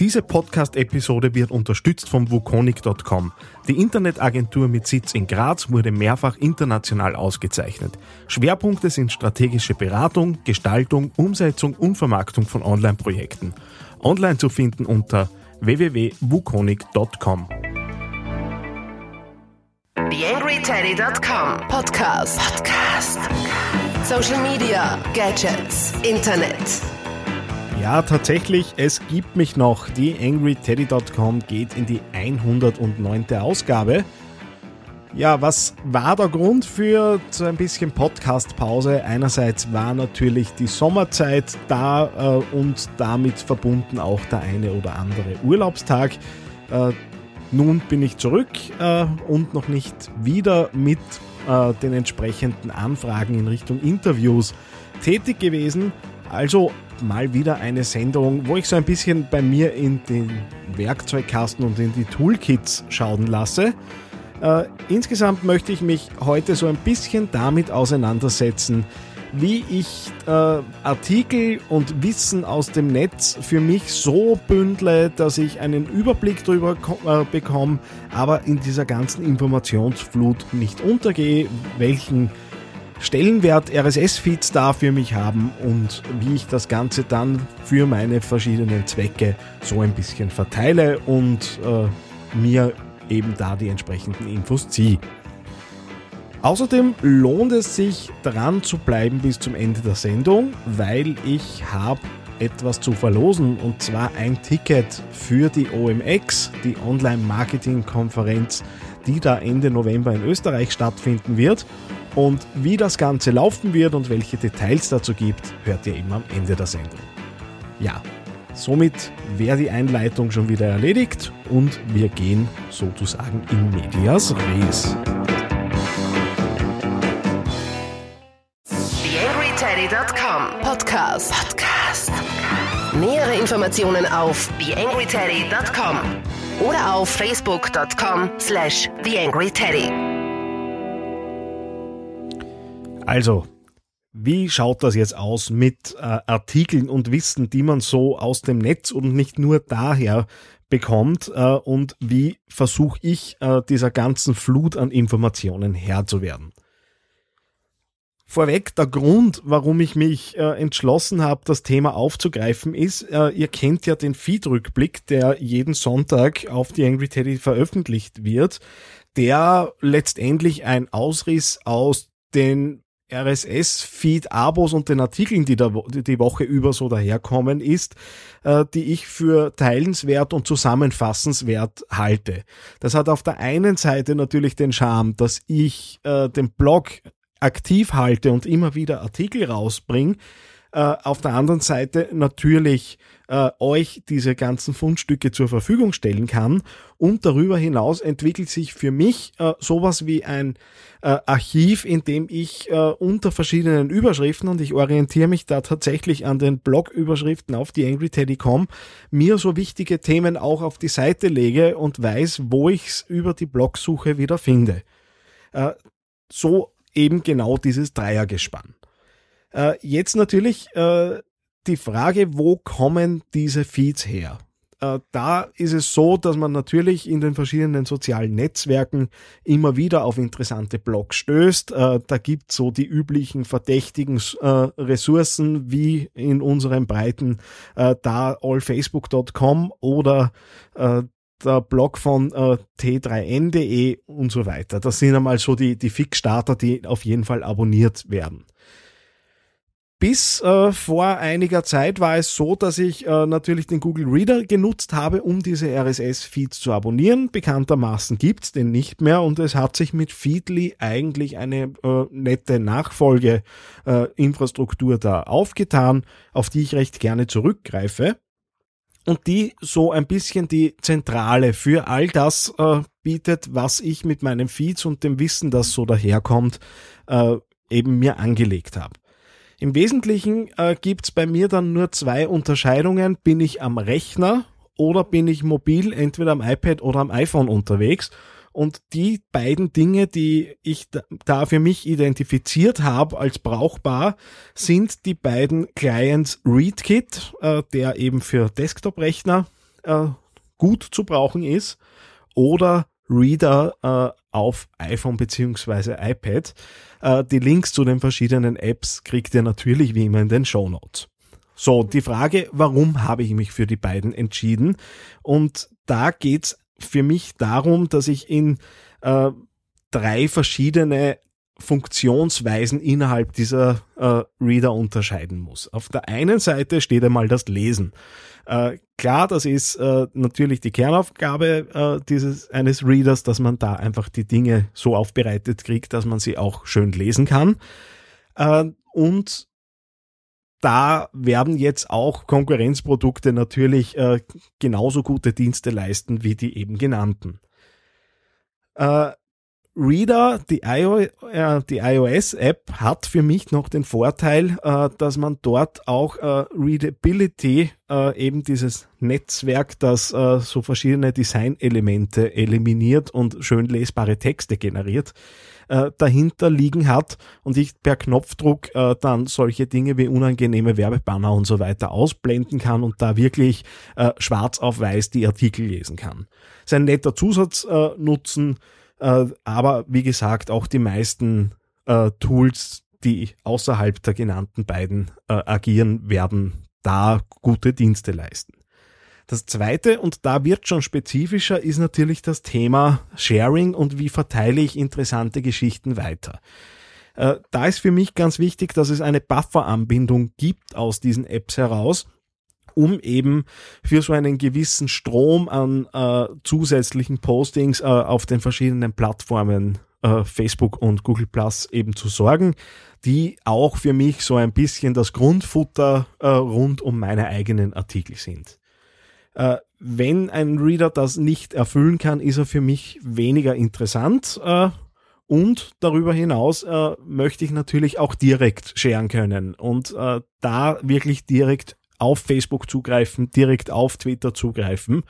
Diese Podcast-Episode wird unterstützt vom Wukonic.com. Die Internetagentur mit Sitz in Graz wurde mehrfach international ausgezeichnet. Schwerpunkte sind strategische Beratung, Gestaltung, Umsetzung und Vermarktung von Online-Projekten. Online zu finden unter www.wukonic.com. TheAngryTeddy.com Podcast. Podcast. Social Media, Gadgets, Internet. Ja, tatsächlich, es gibt mich noch. Die AngryTeddy.com geht in die 109. Ausgabe. Ja, was war der Grund für so ein bisschen Podcast-Pause? Einerseits war natürlich die Sommerzeit da äh, und damit verbunden auch der eine oder andere Urlaubstag. Äh, nun bin ich zurück äh, und noch nicht wieder mit äh, den entsprechenden Anfragen in Richtung Interviews tätig gewesen. Also mal wieder eine Sendung, wo ich so ein bisschen bei mir in den Werkzeugkasten und in die Toolkits schauen lasse. Äh, insgesamt möchte ich mich heute so ein bisschen damit auseinandersetzen, wie ich äh, Artikel und Wissen aus dem Netz für mich so bündle, dass ich einen Überblick darüber äh, bekomme, aber in dieser ganzen Informationsflut nicht untergehe, welchen Stellenwert RSS-Feeds da für mich haben und wie ich das Ganze dann für meine verschiedenen Zwecke so ein bisschen verteile und äh, mir eben da die entsprechenden Infos ziehe. Außerdem lohnt es sich dran zu bleiben bis zum Ende der Sendung, weil ich habe etwas zu verlosen und zwar ein Ticket für die OMX, die Online-Marketing-Konferenz, die da Ende November in Österreich stattfinden wird. Und wie das Ganze laufen wird und welche Details dazu gibt, hört ihr eben am Ende der Sendung. Ja, somit wäre die Einleitung schon wieder erledigt und wir gehen sozusagen in medias res. TheAngryTeddy.com Podcast. Podcast. Nähere Informationen auf TheAngryTeddy.com oder auf Facebook.com slash TheAngryTeddy. Also, wie schaut das jetzt aus mit äh, Artikeln und Wissen, die man so aus dem Netz und nicht nur daher bekommt äh, und wie versuche ich äh, dieser ganzen Flut an Informationen Herr zu werden? Vorweg, der Grund, warum ich mich äh, entschlossen habe, das Thema aufzugreifen, ist, äh, ihr kennt ja den Feed-Rückblick, der jeden Sonntag auf die Angry Teddy veröffentlicht wird, der letztendlich ein Ausriss aus den RSS-Feed-Abos und den Artikeln, die da, die Woche über so daherkommen, ist, äh, die ich für teilenswert und zusammenfassenswert halte. Das hat auf der einen Seite natürlich den Charme, dass ich äh, den Blog aktiv halte und immer wieder Artikel rausbringe, äh, auf der anderen Seite natürlich äh, euch diese ganzen Fundstücke zur Verfügung stellen kann. Und darüber hinaus entwickelt sich für mich äh, sowas wie ein äh, Archiv, in dem ich äh, unter verschiedenen Überschriften, und ich orientiere mich da tatsächlich an den Blog-Überschriften auf die AngryTeddy.com, mir so wichtige Themen auch auf die Seite lege und weiß, wo ich es über die Blogsuche wieder finde. Äh, so eben genau dieses Dreiergespann. Äh, jetzt natürlich äh, die Frage, wo kommen diese Feeds her? Äh, da ist es so, dass man natürlich in den verschiedenen sozialen Netzwerken immer wieder auf interessante Blogs stößt. Äh, da gibt es so die üblichen verdächtigen äh, Ressourcen wie in unserem breiten da allfacebook.com oder der Blog von äh, t3n.de und so weiter. Das sind einmal so die, die Fixstarter, die auf jeden Fall abonniert werden. Bis äh, vor einiger Zeit war es so, dass ich äh, natürlich den Google Reader genutzt habe, um diese RSS-Feeds zu abonnieren. Bekanntermaßen gibt's den nicht mehr und es hat sich mit Feedly eigentlich eine äh, nette Nachfolgeinfrastruktur da aufgetan, auf die ich recht gerne zurückgreife und die so ein bisschen die Zentrale für all das äh, bietet, was ich mit meinem Feeds und dem Wissen, das so daherkommt, äh, eben mir angelegt habe. Im Wesentlichen äh, gibt's bei mir dann nur zwei Unterscheidungen. Bin ich am Rechner oder bin ich mobil, entweder am iPad oder am iPhone unterwegs? Und die beiden Dinge, die ich da für mich identifiziert habe als brauchbar, sind die beiden Clients ReadKit, äh, der eben für Desktop-Rechner äh, gut zu brauchen ist oder Reader äh, auf iPhone beziehungsweise iPad. Äh, die Links zu den verschiedenen Apps kriegt ihr natürlich wie immer in den Show Notes. So, die Frage, warum habe ich mich für die beiden entschieden? Und da geht's für mich darum, dass ich in äh, drei verschiedene Funktionsweisen innerhalb dieser äh, Reader unterscheiden muss. Auf der einen Seite steht einmal das Lesen. Äh, klar, das ist äh, natürlich die Kernaufgabe äh, dieses eines Readers, dass man da einfach die Dinge so aufbereitet kriegt, dass man sie auch schön lesen kann. Äh, und da werden jetzt auch Konkurrenzprodukte natürlich äh, genauso gute Dienste leisten wie die eben genannten. Äh, Reader, die, IO, äh, iOS-App, hat für mich noch den Vorteil, äh, dass man dort auch äh, Readability, eben dieses Netzwerk, das so verschiedene Designelemente eliminiert und schön lesbare Texte generiert, dahinter liegen hat und ich per Knopfdruck dann solche Dinge wie unangenehme Werbebanner und so weiter ausblenden kann und da wirklich schwarz auf weiß die Artikel lesen kann. Sein netter Zusatznutzen, äh, aber wie gesagt, auch die meisten äh, Tools, die außerhalb der genannten beiden äh, agieren, werden da gute Dienste leisten. Das zweite, und da wird schon spezifischer, ist natürlich das Thema Sharing und wie verteile ich interessante Geschichten weiter. Äh, da ist für mich ganz wichtig, dass es eine Buffer-Anbindung gibt aus diesen Apps heraus, um eben für so einen gewissen Strom an äh, zusätzlichen Postings äh, auf den verschiedenen Plattformen äh, Facebook und Google Plus eben zu sorgen, die auch für mich so ein bisschen das Grundfutter äh, rund um meine eigenen Artikel sind. Äh, wenn ein Reader das nicht erfüllen kann, ist er für mich weniger interessant. Äh, und darüber hinaus äh, möchte ich natürlich auch direkt sharen können und äh, da wirklich direkt auf Facebook zugreifen, direkt auf Twitter zugreifen.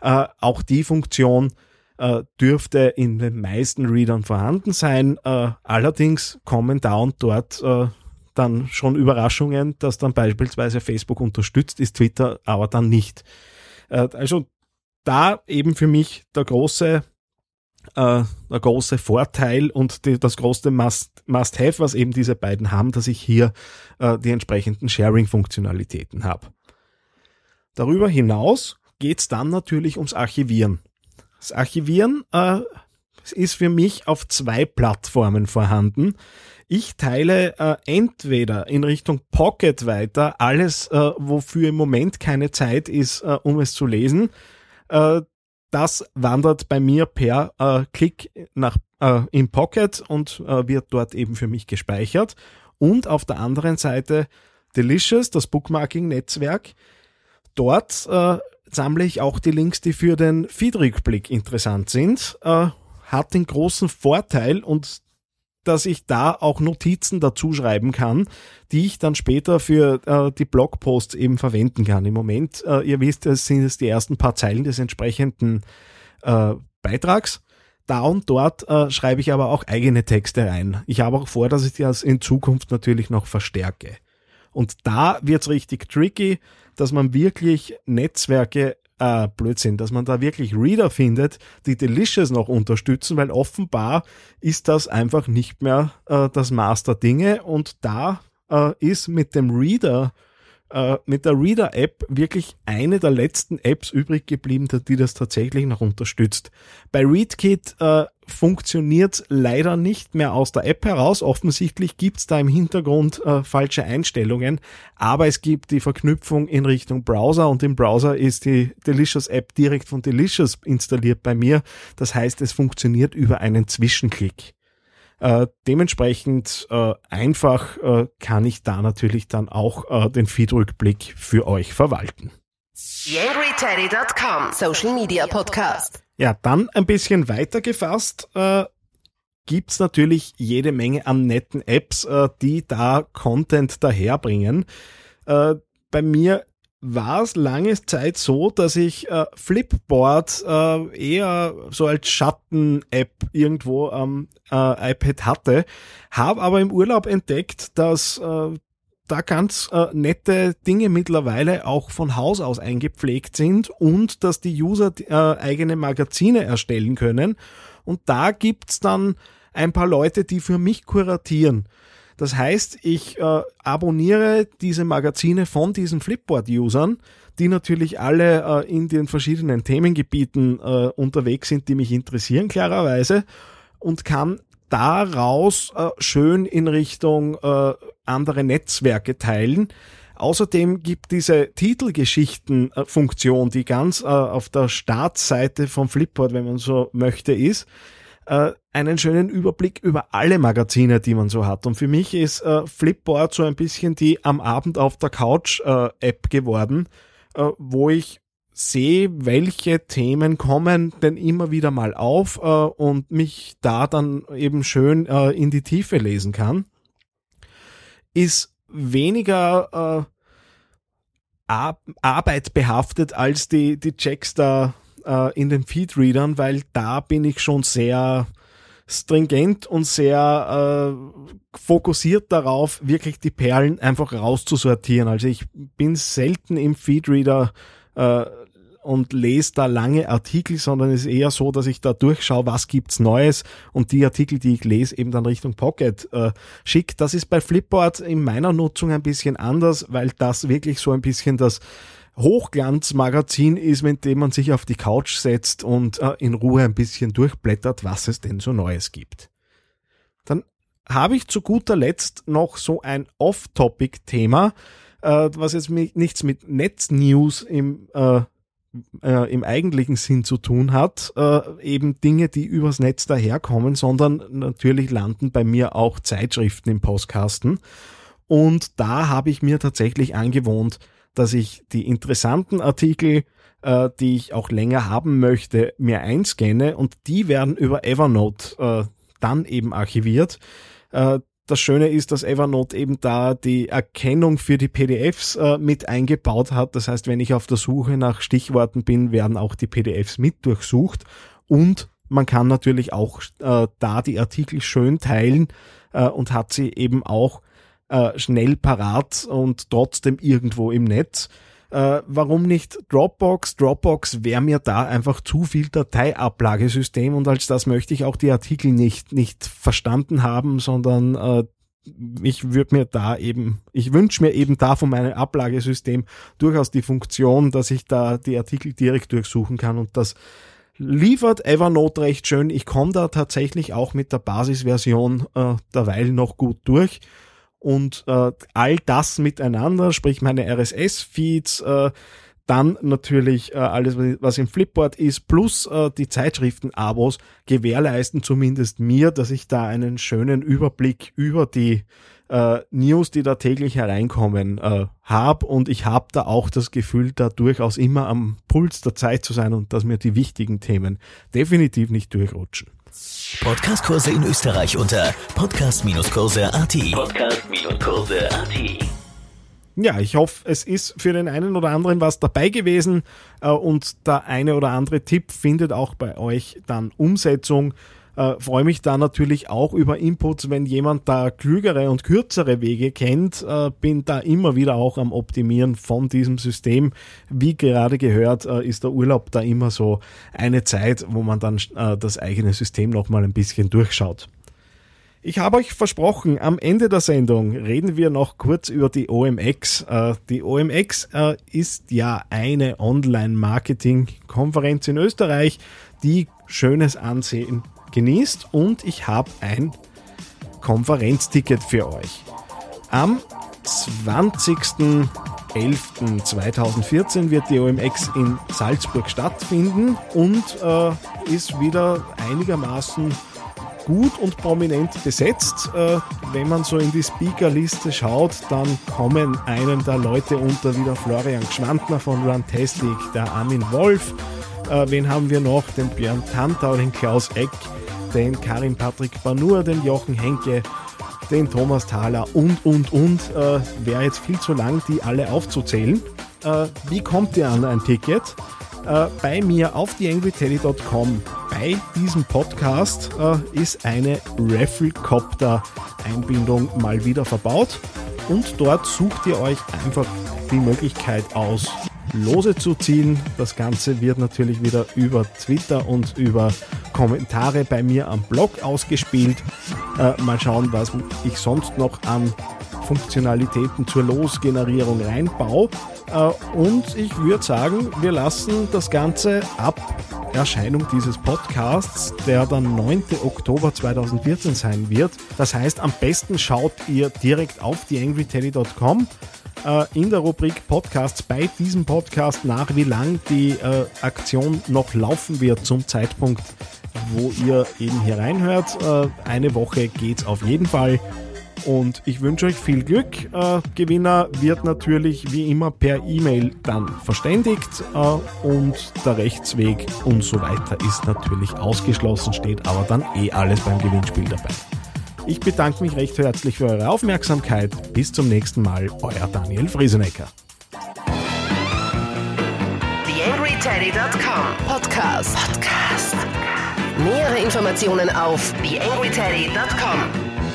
Äh, auch die Funktion äh, dürfte in den meisten Readern vorhanden sein. Äh, allerdings kommen da und dort äh, dann schon Überraschungen, dass dann beispielsweise Facebook unterstützt ist, Twitter aber dann nicht. Äh, also da eben für mich der große äh, der große Vorteil und die, das große Must, Must-Have, was eben diese beiden haben, dass ich hier äh, die entsprechenden Sharing-Funktionalitäten habe. Darüber hinaus geht's dann natürlich ums Archivieren. Das Archivieren äh, ist für mich auf zwei Plattformen vorhanden. Ich teile äh, entweder in Richtung Pocket weiter alles, äh, wofür im Moment keine Zeit ist, äh, um es zu lesen. Das wandert bei mir per äh, Klick nach äh, in Pocket und äh, wird dort eben für mich gespeichert. Und auf der anderen Seite Delicious, das Bookmarking-Netzwerk. Dort äh, sammle ich auch die Links, die für den Feedrückblick interessant sind. Äh, hat den großen Vorteil und dass ich da auch Notizen dazu schreiben kann, die ich dann später für äh, die Blogposts eben verwenden kann. Im Moment, äh, ihr wisst, es sind es die ersten paar Zeilen des entsprechenden äh, Beitrags. Da und dort äh, schreibe ich aber auch eigene Texte rein. Ich habe auch vor, dass ich das in Zukunft natürlich noch verstärke. Und da wird's richtig tricky, dass man wirklich Netzwerke äh, Blödsinn, dass man da wirklich Reader findet, die Delicious noch unterstützen, weil offenbar ist das einfach nicht mehr äh, das Master Dinge und da äh, ist mit dem Reader äh, mit der Reader-App wirklich eine der letzten Apps übrig geblieben, die das tatsächlich noch unterstützt. Bei ReadKit äh, funktioniert leider nicht mehr aus der App heraus. Offensichtlich gibt's da im Hintergrund äh, falsche Einstellungen, aber es gibt die Verknüpfung in Richtung Browser und im Browser ist die Delicious App direkt von Delicious installiert bei mir. Das heißt, es funktioniert über einen Zwischenklick. Äh, dementsprechend äh, einfach äh, kann ich da natürlich dann auch äh, den Feedrückblick für euch verwalten. YangryTeddy.com Social Media Podcast. Ja, dann ein bisschen weiter gefasst. Äh, gibt's natürlich jede Menge an netten Apps, äh, die da Content daherbringen. Bei mir war es lange Zeit so, dass ich äh, Flipboard äh, eher so als Schatten-App irgendwo am äh, iPad hatte, habe aber im Urlaub entdeckt, dass äh, da ganz äh, nette Dinge mittlerweile auch von Haus aus eingepflegt sind und dass die User äh, eigene Magazine erstellen können. Und da gibt's dann ein paar Leute, die für mich kuratieren. Das heißt, ich äh, abonniere diese Magazine von diesen Flipboard-Usern, die natürlich alle äh, in den verschiedenen Themengebieten äh, unterwegs sind, die mich interessieren, klarerweise, und kann daraus äh, schön in Richtung äh, andere Netzwerke teilen. Außerdem gibt diese Titelgeschichten-Funktion, die ganz äh, auf der Startseite vom Flipboard, wenn man so möchte, ist, äh, einen schönen Überblick über alle Magazine, die man so hat. Und für mich ist äh, Flipboard so ein bisschen die am Abend auf der Couch äh, App geworden, äh, wo ich sehe, welche Themen kommen denn immer wieder mal auf äh, und mich da dann eben schön äh, in die Tiefe lesen kann. Ist weniger äh, Arbeit behaftet als die, die Checks äh, in den Feedreadern, weil da bin ich schon sehr stringent und sehr äh, fokussiert darauf, wirklich die Perlen einfach rauszusortieren. Also ich bin selten im Feedreader äh, und lese da lange Artikel, sondern es ist eher so, dass ich da durchschaue, was gibt's Neues und die Artikel, die ich lese, eben dann Richtung Pocket äh, schicke. Das ist bei Flipboard in meiner Nutzung ein bisschen anders, weil das wirklich so ein bisschen das Hochglanzmagazin ist, mit dem man sich auf die Couch setzt und äh, in Ruhe ein bisschen durchblättert, was es denn so Neues gibt. Dann habe ich zu guter Letzt noch so ein Off-Topic-Thema, äh, was jetzt mit, nichts mit Netznews im, äh, äh, im eigentlichen Sinn zu tun hat, äh, eben Dinge, die übers Netz daherkommen, sondern natürlich landen bei mir auch Zeitschriften im Postkasten. Und da habe ich mir tatsächlich angewohnt, dass ich die interessanten Artikel, äh, die ich auch länger haben möchte, mir einscanne und die werden über Evernote äh, dann eben archiviert. Äh, das Schöne ist, dass Evernote eben da die Erkennung für die PDFs äh, mit eingebaut hat. Das heißt, wenn ich auf der Suche nach Stichworten bin, werden auch die PDFs mit durchsucht und man kann natürlich auch äh, da die Artikel schön teilen und hat sie eben auch äh, schnell parat und trotzdem irgendwo im Netz. Äh, warum nicht Dropbox? Dropbox wäre mir da einfach zu viel Dateiablagesystem und als das möchte ich auch die Artikel nicht, nicht verstanden haben, sondern äh, ich würde mir da eben, ich wünsche mir eben da von meinem Ablagesystem durchaus die Funktion, dass ich da die Artikel direkt durchsuchen kann und das liefert Evernote recht schön. Ich komme da tatsächlich auch mit der Basisversion äh, derweil noch gut durch und äh, all das miteinander, sprich meine RSS-Feeds, äh, dann natürlich äh, alles, was im Flipboard ist, plus äh, die Zeitschriften-Abos gewährleisten zumindest mir, dass ich da einen schönen Überblick über die äh, News, die da täglich hereinkommen, äh, habe. Und ich habe da auch das Gefühl, da durchaus immer am Puls der Zeit zu sein und dass mir die wichtigen Themen definitiv nicht durchrutschen. Podcastkurse in Österreich unter podcast-kurse.at. Podcast-kurse.at. Ja, ich hoffe, es ist für den einen oder anderen was dabei gewesen äh, und der eine oder andere Tipp findet auch bei euch dann Umsetzung. Äh, Freue mich da natürlich auch über Inputs, wenn jemand da klügere und kürzere Wege kennt. Äh, bin da immer wieder auch am Optimieren von diesem System. Wie gerade gehört, äh, ist der Urlaub da immer so eine Zeit, wo man dann äh, das eigene System nochmal ein bisschen durchschaut. Ich habe euch versprochen, am Ende der Sendung reden wir noch kurz über die OMX. Äh, die OMX äh, ist ja eine Online-Marketing-Konferenz in Österreich, die schönes Ansehen genießt und ich habe ein Konferenzticket für euch. Am 20.11.2014 wird die OMX in Salzburg stattfinden und äh, ist wieder einigermaßen gut und prominent besetzt. Äh, wenn man so in die Speakerliste schaut, dann kommen einem der Leute unter wie der Florian Gschwandner von Runtastic, der Armin Wolf, äh, wen haben wir noch? Den Björn Tantau, den Klaus Eck, den Karin Patrick Banur, den Jochen Henke, den Thomas Thaler und, und, und. Äh, Wäre jetzt viel zu lang, die alle aufzuzählen. Äh, wie kommt ihr an ein Ticket? Äh, bei mir auf theangryteddy.com bei diesem Podcast äh, ist eine Rafflecopter-Einbindung mal wieder verbaut. und dort sucht ihr euch einfach die Möglichkeit aus, Lose zu ziehen. Das Ganze wird natürlich wieder über Twitter und über Kommentare bei mir am Blog ausgespielt. Äh, mal schauen, was ich sonst noch an Funktionalitäten zur Losgenerierung reinbaue. Äh, und ich würde sagen, wir lassen das Ganze ab Erscheinung dieses Podcasts, der dann 9. Oktober 2014 sein wird. Das heißt, am besten schaut ihr direkt auf theangryteddy.com äh, in der Rubrik Podcasts bei diesem Podcast nach, wie lang die äh, Aktion noch laufen wird zum Zeitpunkt, wo ihr eben hier reinhört. Äh, eine Woche geht's auf jeden Fall. Und ich wünsche euch viel Glück. Äh, Gewinner wird natürlich wie immer per E-Mail dann verständigt äh, und der Rechtsweg und so weiter ist natürlich ausgeschlossen, steht aber dann eh alles beim Gewinnspiel dabei. Ich bedanke mich recht herzlich für eure Aufmerksamkeit. Bis zum nächsten Mal, euer Daniel Friesenecker. TheAngryTeddy.com Podcast. Podcast. Nähere Informationen auf TheAngryTeddy.com